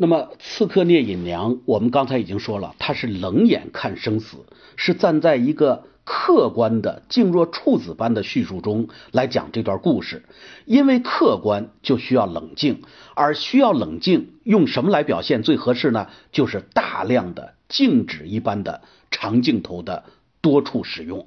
那么，刺客聂隐娘，我们刚才已经说了，他是冷眼看生死，是站在一个客观的、静若处子般的叙述中来讲这段故事。因为客观就需要冷静，而需要冷静，用什么来表现最合适呢？就是大量的静止一般的长镜头的多处使用。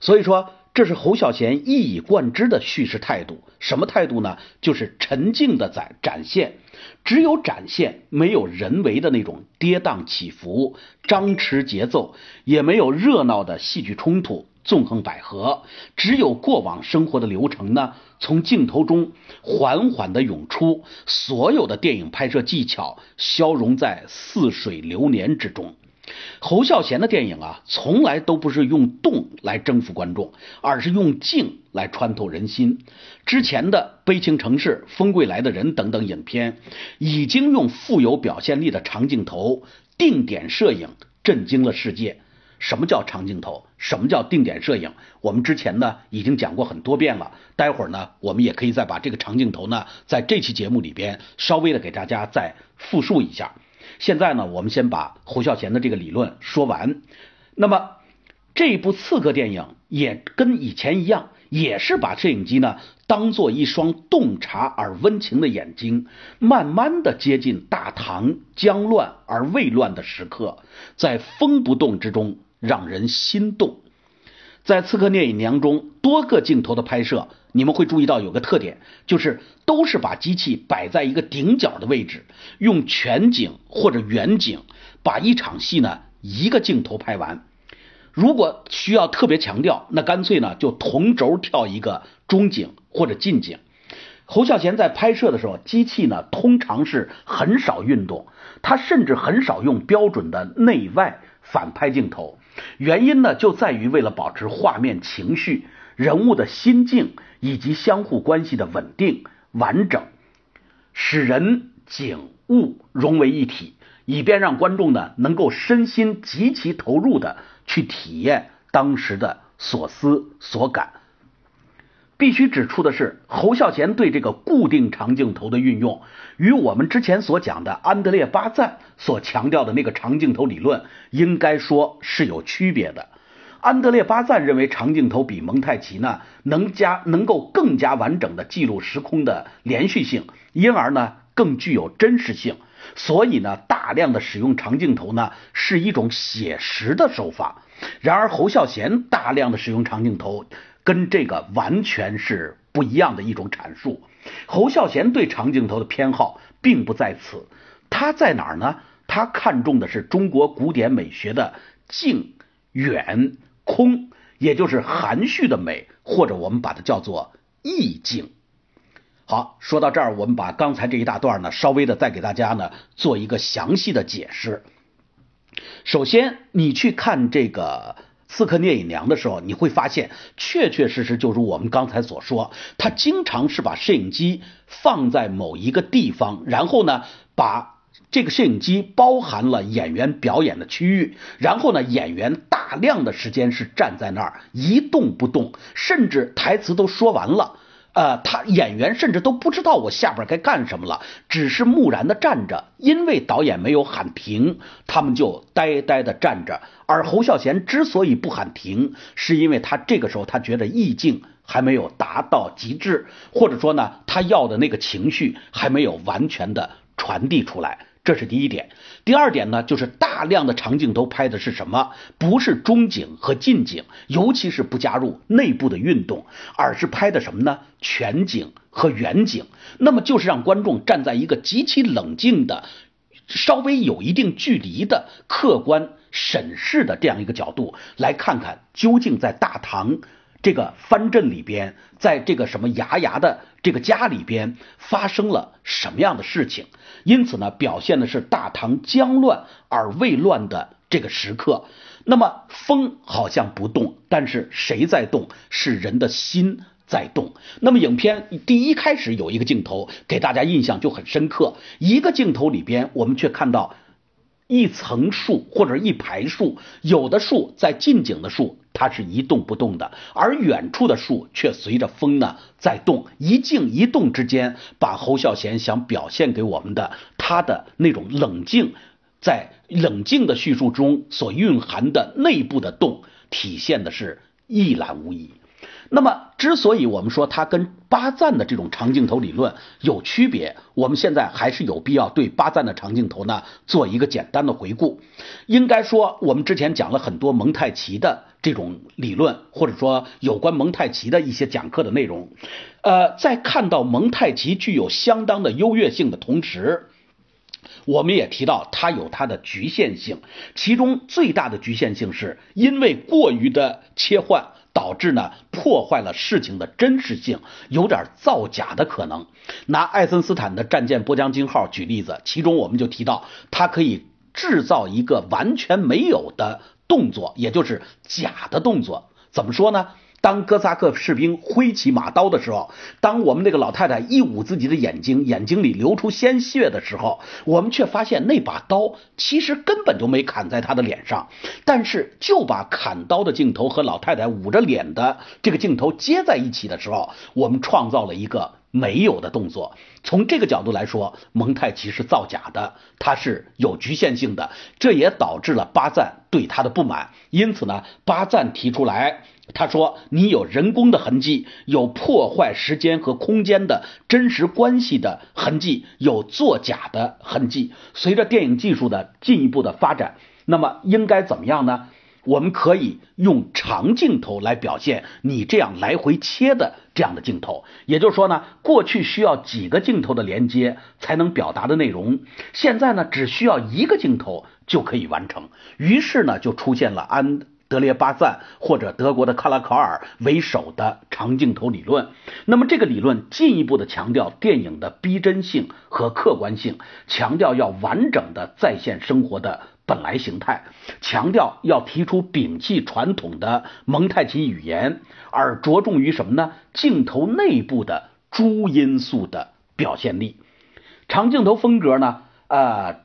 所以说。这是侯孝贤一以贯之的叙事态度，什么态度呢？就是沉静的在展现，只有展现，没有人为的那种跌宕起伏、张弛节奏，也没有热闹的戏剧冲突、纵横捭阖，只有过往生活的流程呢，从镜头中缓缓的涌出，所有的电影拍摄技巧消融在似水流年之中。侯孝贤的电影啊，从来都不是用动来征服观众，而是用静来穿透人心。之前的《悲情城市》《风归来的人》等等影片，已经用富有表现力的长镜头、定点摄影震惊了世界。什么叫长镜头？什么叫定点摄影？我们之前呢已经讲过很多遍了。待会儿呢，我们也可以再把这个长镜头呢，在这期节目里边稍微的给大家再复述一下。现在呢，我们先把侯孝贤的这个理论说完。那么这部刺客电影也跟以前一样，也是把摄影机呢当做一双洞察而温情的眼睛，慢慢的接近大唐将乱而未乱的时刻，在风不动之中让人心动。在《刺客聂隐娘》中，多个镜头的拍摄，你们会注意到有个特点，就是都是把机器摆在一个顶角的位置，用全景或者远景把一场戏呢一个镜头拍完。如果需要特别强调，那干脆呢就同轴跳一个中景或者近景。侯孝贤在拍摄的时候，机器呢通常是很少运动，他甚至很少用标准的内外反拍镜头。原因呢，就在于为了保持画面情绪、人物的心境以及相互关系的稳定完整，使人景物融为一体，以便让观众呢能够身心极其投入的去体验当时的所思所感。必须指出的是，侯孝贤对这个固定长镜头的运用，与我们之前所讲的安德烈巴赞所强调的那个长镜头理论，应该说是有区别的。安德烈巴赞认为长镜头比蒙太奇呢，能加能够更加完整的记录时空的连续性，因而呢更具有真实性。所以呢，大量的使用长镜头呢，是一种写实的手法。然而，侯孝贤大量的使用长镜头。跟这个完全是不一样的一种阐述。侯孝贤对长镜头的偏好并不在此，他在哪儿呢？他看重的是中国古典美学的静、远、空，也就是含蓄的美，或者我们把它叫做意境。好，说到这儿，我们把刚才这一大段呢，稍微的再给大家呢做一个详细的解释。首先，你去看这个。刺客聂隐娘的时候，你会发现，确确实实就如我们刚才所说，他经常是把摄影机放在某一个地方，然后呢，把这个摄影机包含了演员表演的区域，然后呢，演员大量的时间是站在那儿一动不动，甚至台词都说完了。呃，他演员甚至都不知道我下边该干什么了，只是木然的站着，因为导演没有喊停，他们就呆呆的站着。而侯孝贤之所以不喊停，是因为他这个时候他觉得意境还没有达到极致，或者说呢，他要的那个情绪还没有完全的传递出来。这是第一点，第二点呢，就是大量的长镜头拍的是什么？不是中景和近景，尤其是不加入内部的运动，而是拍的什么呢？全景和远景。那么就是让观众站在一个极其冷静的、稍微有一定距离的客观审视的这样一个角度，来看看究竟在大唐。这个藩镇里边，在这个什么牙牙的这个家里边发生了什么样的事情？因此呢，表现的是大唐将乱而未乱的这个时刻。那么风好像不动，但是谁在动？是人的心在动。那么影片第一开始有一个镜头，给大家印象就很深刻。一个镜头里边，我们却看到一层树或者一排树，有的树在近景的树。它是一动不动的，而远处的树却随着风呢在动，一静一动之间，把侯孝贤想表现给我们的他的那种冷静，在冷静的叙述中所蕴含的内部的动，体现的是一览无遗。那么，之所以我们说它跟巴赞的这种长镜头理论有区别，我们现在还是有必要对巴赞的长镜头呢做一个简单的回顾。应该说，我们之前讲了很多蒙太奇的这种理论，或者说有关蒙太奇的一些讲课的内容。呃，在看到蒙太奇具有相当的优越性的同时，我们也提到它有它的局限性，其中最大的局限性是因为过于的切换。导致呢破坏了事情的真实性，有点造假的可能。拿爱森斯坦的战舰波将金号举例子，其中我们就提到，它可以制造一个完全没有的动作，也就是假的动作。怎么说呢？当哥萨克士兵挥起马刀的时候，当我们那个老太太一捂自己的眼睛，眼睛里流出鲜血的时候，我们却发现那把刀其实根本就没砍在她的脸上，但是就把砍刀的镜头和老太太捂着脸的这个镜头接在一起的时候，我们创造了一个。没有的动作，从这个角度来说，蒙太奇是造假的，它是有局限性的，这也导致了巴赞对他的不满。因此呢，巴赞提出来，他说：“你有人工的痕迹，有破坏时间和空间的真实关系的痕迹，有作假的痕迹。随着电影技术的进一步的发展，那么应该怎么样呢？”我们可以用长镜头来表现你这样来回切的这样的镜头，也就是说呢，过去需要几个镜头的连接才能表达的内容，现在呢只需要一个镜头就可以完成。于是呢，就出现了安德烈巴赞或者德国的卡拉考尔为首的长镜头理论。那么这个理论进一步的强调电影的逼真性和客观性，强调要完整的再现生活的。本来形态强调要提出摒弃传统的蒙太奇语言，而着重于什么呢？镜头内部的诸因素的表现力。长镜头风格呢？呃，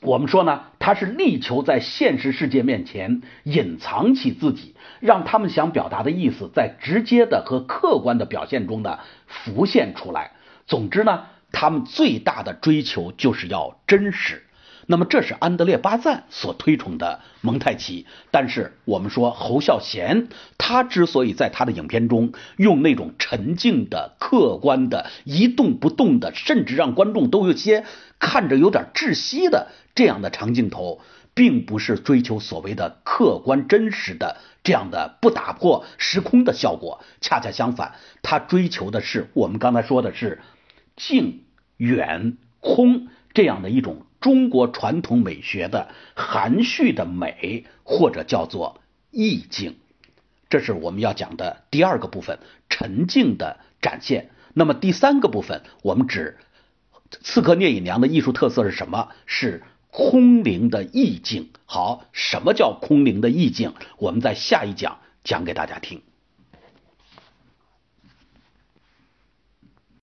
我们说呢，它是力求在现实世界面前隐藏起自己，让他们想表达的意思在直接的和客观的表现中呢浮现出来。总之呢，他们最大的追求就是要真实。那么这是安德烈巴赞所推崇的蒙太奇，但是我们说侯孝贤他之所以在他的影片中用那种沉静的、客观的、一动不动的，甚至让观众都有些看着有点窒息的这样的长镜头，并不是追求所谓的客观真实的这样的不打破时空的效果，恰恰相反，他追求的是我们刚才说的是静、远、空这样的一种。中国传统美学的含蓄的美，或者叫做意境，这是我们要讲的第二个部分，沉静的展现。那么第三个部分，我们指《刺客聂隐娘》的艺术特色是什么？是空灵的意境。好，什么叫空灵的意境？我们在下一讲讲给大家听。